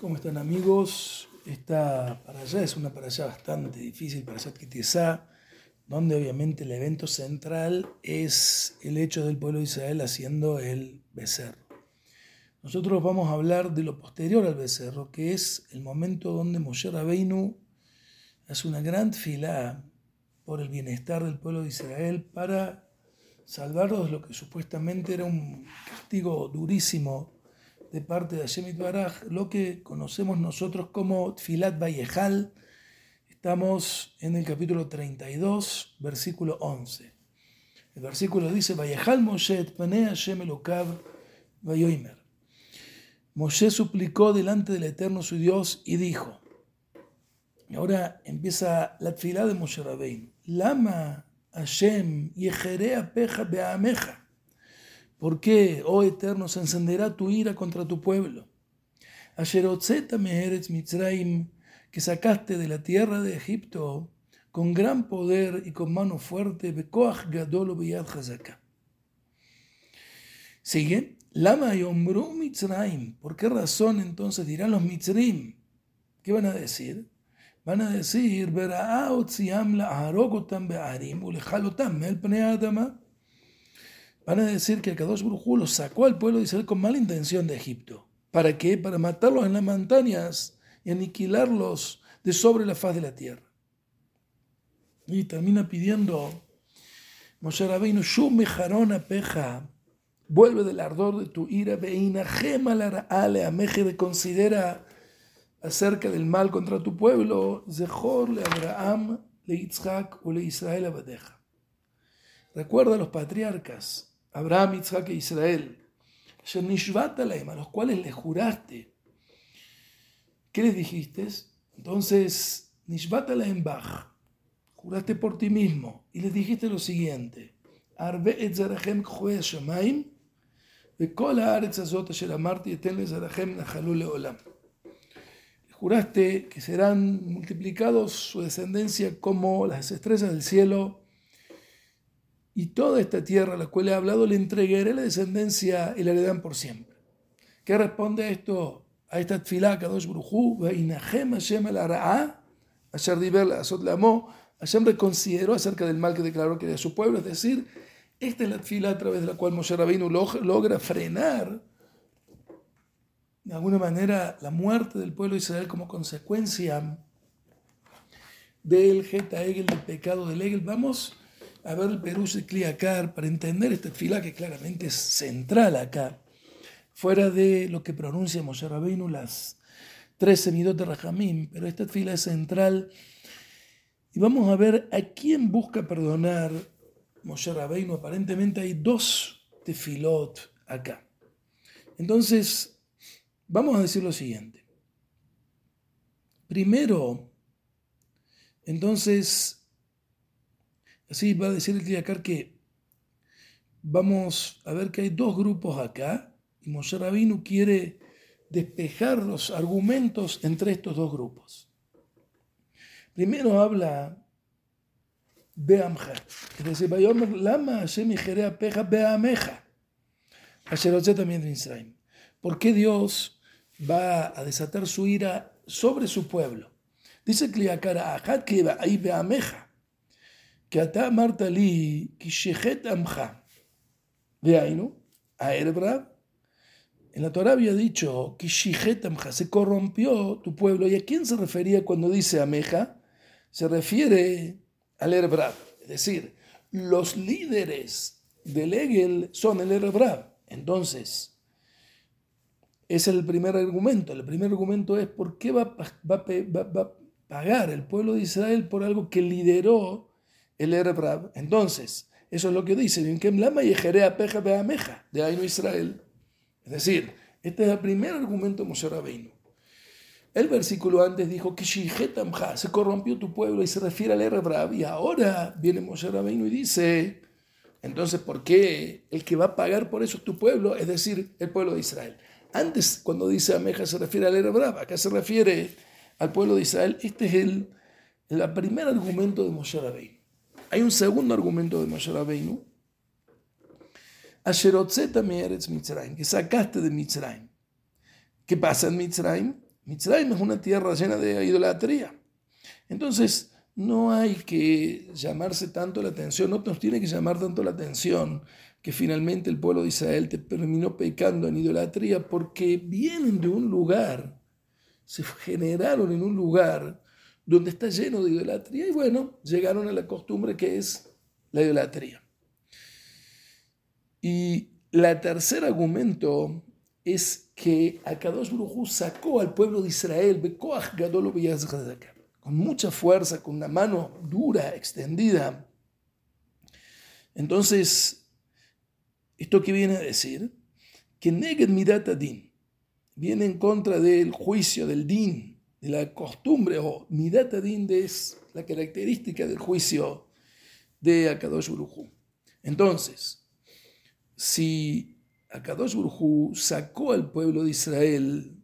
¿Cómo están amigos? Esta para allá es una para allá bastante difícil para allá Kitizá, donde obviamente el evento central es el hecho del pueblo de Israel haciendo el becerro. Nosotros vamos a hablar de lo posterior al becerro, que es el momento donde Moshe Rabbeinu hace una gran fila por el bienestar del pueblo de Israel para salvarlos de lo que supuestamente era un castigo durísimo de parte de Hashem Baraj, lo que conocemos nosotros como Tfilat Vallejal. Estamos en el capítulo 32, versículo 11. El versículo dice, Vallejal Moshe, Pane Hashem Elokav, Vayoimer. Moshe suplicó delante del Eterno su Dios y dijo, y ahora empieza la tfilá de Moshe Rabbein, Lama Hashem Yejerea Peja Beameja. ¿Por qué, oh Eterno, se encenderá tu ira contra tu pueblo? Mitzrayim, que sacaste de la tierra de Egipto con gran poder y con mano fuerte, Bekoach Biyad Hazaka. Sigue, Lama Mitzrayim. ¿Por qué razón entonces dirán los Mitzrim? ¿Qué van a decir? Van a decir, Vera'aot Siamla Aharogotam Be'arim Ulejalotam Mel Pneadama. Van a decir que el Kadosh Brujú los sacó al pueblo de Israel con mala intención de Egipto. ¿Para qué? Para matarlos en las montañas y aniquilarlos de sobre la faz de la tierra. Y termina pidiendo Moshe Rabbeinu, Shumejarona peja, vuelve del ardor de tu ira, veina, gemalar ale ameje, considera acerca del mal contra tu pueblo, Zehor le Abraham, le Yitzhak o le Israel abadeja. Recuerda a los patriarcas, Abraham, Isaac e Israel, a los cuales les juraste. ¿Qué les dijiste? Entonces, juraste por ti mismo y les dijiste lo siguiente: Arbe et leolam. Juraste que serán multiplicados su descendencia como las estrellas del cielo y toda esta tierra a la cual he hablado le entregaré la descendencia y la heredan por siempre. ¿Qué responde esto? A esta tfilá, Kadosh Brujú, Hashem el Ara'a, Asher Hashem reconsideró acerca del mal que declaró que era su pueblo, es decir, esta es la tfilá a través de la cual Moshe Rabbeinu logra frenar de alguna manera la muerte del pueblo de Israel como consecuencia del Geta Egel, del pecado del Egel. Vamos a ver el Perú de Kliakar para entender esta fila que claramente es central acá, fuera de lo que pronuncia Moshe Rabbeinu, las tres semidot de Rajamim, pero esta fila es central. Y vamos a ver a quién busca perdonar Moshe Rabbeinu. Aparentemente hay dos tefilot acá. Entonces, vamos a decir lo siguiente. Primero, entonces, Así va a decir el Kliakar que vamos a ver que hay dos grupos acá y Moshe Rabinu quiere despejar los argumentos entre estos dos grupos. Primero habla de Amja, es decir, Lama Peja Beameja, también de Israel. ¿Por qué Dios va a desatar su ira sobre su pueblo? Dice Kliakar, Ajat que ahí Beameja que אתה אמרת לי, כי שיחת עמך, דהיינו, הערב en la Torah había dicho que se corrompió tu pueblo. ¿Y a quién se refería cuando dice Ameja? Se refiere al Erebrab. Es decir, los líderes del Egel son el Erebrab. Entonces, es el primer argumento. El primer argumento es por qué va, va, va a pagar el pueblo de Israel por algo que lideró el Erebrab. Entonces, eso es lo que dice, de Ainu Israel. Es decir, este es el primer argumento de Moshe Rabbeinu. El versículo antes dijo que se corrompió tu pueblo y se refiere al Erebrab. Y ahora viene Moshe Rabbeinu y dice, entonces, ¿por qué el que va a pagar por eso es tu pueblo? Es decir, el pueblo de Israel. Antes, cuando dice Ameja, se refiere al Erebrab. Acá se refiere al pueblo de Israel. Este es el, el primer argumento de Moshe Rabbeinu. Hay un segundo argumento de Moshe Rabbeinu. Que sacaste de Mitzrayim. ¿Qué pasa en Mitzrayim? Mitzrayim es una tierra llena de idolatría. Entonces, no hay que llamarse tanto la atención, no nos tiene que llamar tanto la atención que finalmente el pueblo de Israel te terminó pecando en idolatría porque vienen de un lugar, se generaron en un lugar donde está lleno de idolatría y bueno, llegaron a la costumbre que es la idolatría. Y la tercer argumento es que Akadosh Baruj sacó al pueblo de Israel, con mucha fuerza, con una mano dura, extendida. Entonces, ¿esto qué viene a decir? Que Neged Midat Adin viene en contra del juicio, del din, de la costumbre, o Midat es la característica del juicio de Akadosh Baruj Entonces, si Akadosh Burhu sacó al pueblo de Israel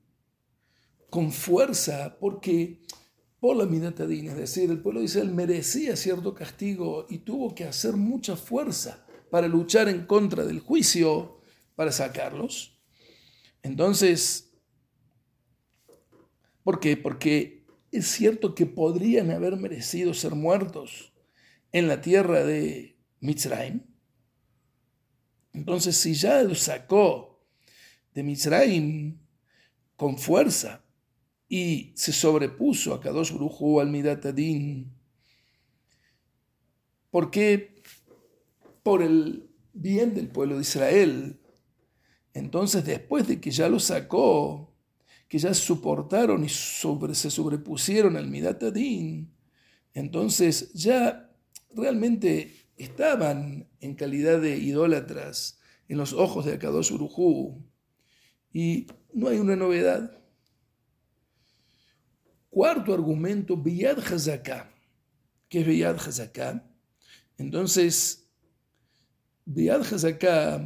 con fuerza porque por la minatadina, es decir, el pueblo de Israel merecía cierto castigo y tuvo que hacer mucha fuerza para luchar en contra del juicio para sacarlos. Entonces, ¿por qué? Porque es cierto que podrían haber merecido ser muertos en la tierra de Mitzrayim, entonces, si ya lo sacó de Misraim con fuerza y se sobrepuso a Kadosh Brujo al Midatadin, porque por el bien del pueblo de Israel, entonces después de que ya lo sacó, que ya soportaron y se sobrepusieron al Midatadin, entonces ya realmente estaban en calidad de idólatras en los ojos de Akadosh Urujú. Y no hay una novedad. Cuarto argumento, Biyad Hazaká. ¿Qué es Biyad Hazaká? Entonces, Biyad Hazaká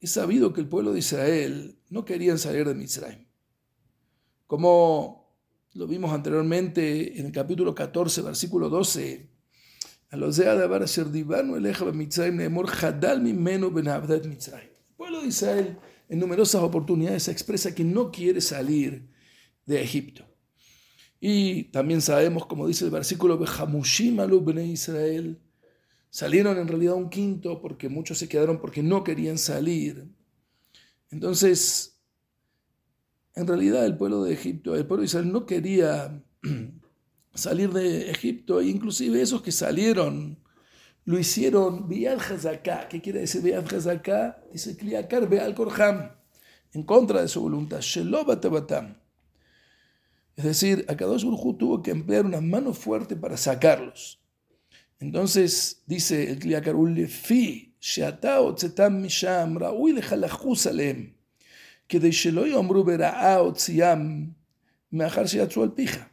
es sabido que el pueblo de Israel no querían salir de Mitzrayim. Como lo vimos anteriormente en el capítulo 14, versículo 12, el pueblo de Israel en numerosas oportunidades expresa que no quiere salir de Egipto. Y también sabemos, como dice el versículo, Israel, salieron en realidad un quinto porque muchos se quedaron porque no querían salir. Entonces, en realidad el pueblo de Egipto, el pueblo de Israel no quería salir de Egipto, e inclusive esos que salieron lo hicieron Bial Hazaká. ¿Qué quiere decir Bial Hazaká? Dice Kliakar Beal Korham, en contra de su voluntad. Es decir, Akadosh Urhu tuvo que emplear una mano fuerte para sacarlos. Entonces dice el Kliakar Ulefi, Sheatao Tzetam Misham, Raúl Lejalachus Alem, Meachar Sheatzu al Pija.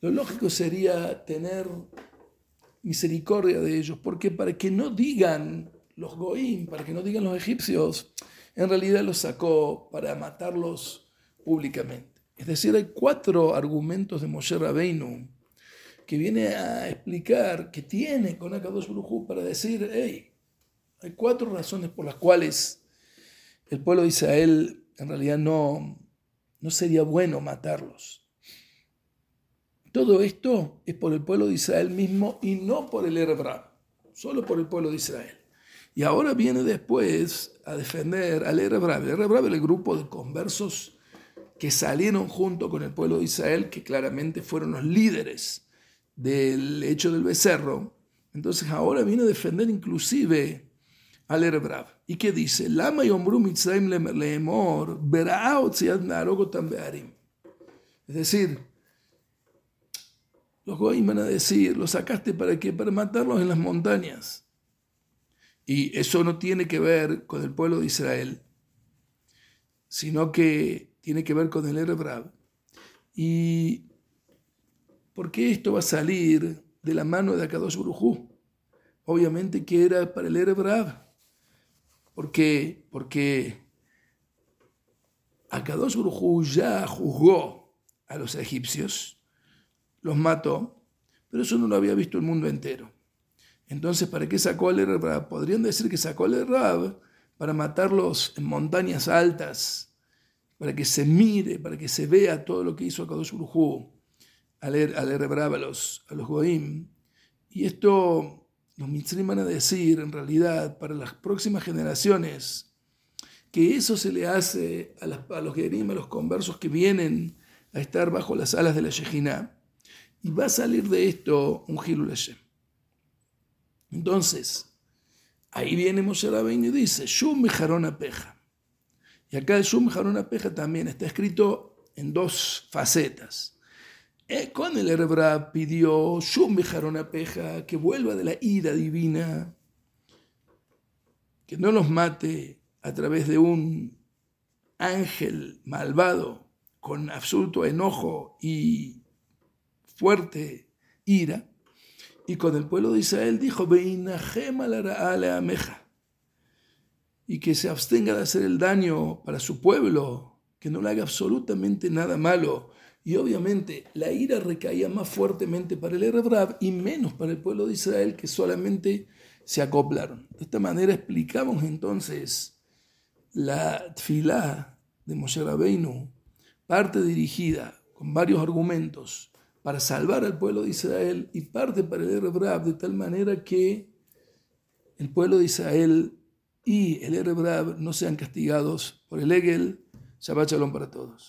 Lo lógico sería tener misericordia de ellos, porque para que no digan los goim, para que no digan los egipcios, en realidad los sacó para matarlos públicamente. Es decir, hay cuatro argumentos de Moshe Rabbeinu que viene a explicar, que tiene con Akadosh Baruj para decir, hey, hay cuatro razones por las cuales el pueblo de Israel en realidad no, no sería bueno matarlos. Todo esto es por el pueblo de Israel mismo y no por el Erebrab, solo por el pueblo de Israel. Y ahora viene después a defender al Erebrab. El es el grupo de conversos que salieron junto con el pueblo de Israel, que claramente fueron los líderes del hecho del becerro. Entonces ahora viene a defender inclusive al Erebrab. ¿Y qué dice? Lama yombru mitzrayim leemor, Es decir, los goyim van a decir, lo sacaste para qué? Para matarlos en las montañas. Y eso no tiene que ver con el pueblo de Israel, sino que tiene que ver con el Erebrab. ¿Y por qué esto va a salir de la mano de Akadosh Burujú? Obviamente que era para el Erebrab. ¿Por qué? Porque Akadosh Burujú ya juzgó a los egipcios los mató, pero eso no lo había visto el mundo entero. Entonces, ¿para qué sacó al Rab? Podrían decir que sacó al Rab para matarlos en montañas altas, para que se mire, para que se vea todo lo que hizo Akadosh Hu al, al a los, a los Goim. Y esto los Mitzrim van a decir, en realidad, para las próximas generaciones, que eso se le hace a, a los Gerim, a los conversos que vienen a estar bajo las alas de la Shejina. Y va a salir de esto un Hilul Hashem. Entonces, ahí viene Moshe Rabbeinu y dice, Shum Jarona Peja. Y acá el Shum Jarona Peja también está escrito en dos facetas. Eh, con el Erebra pidió Jarona Peja que vuelva de la ira divina, que no los mate a través de un ángel malvado con absoluto enojo y fuerte ira y con el pueblo de Israel dijo, y que se abstenga de hacer el daño para su pueblo, que no le haga absolutamente nada malo. Y obviamente la ira recaía más fuertemente para el Erebrab y menos para el pueblo de Israel, que solamente se acoplaron. De esta manera explicamos entonces la tfilá de Moshe Rabbeinu, parte dirigida con varios argumentos para salvar al pueblo de Israel y parte para el Erebrab de tal manera que el pueblo de Israel y el Erebrab no sean castigados por el Egel. Shabbat Shalom para todos.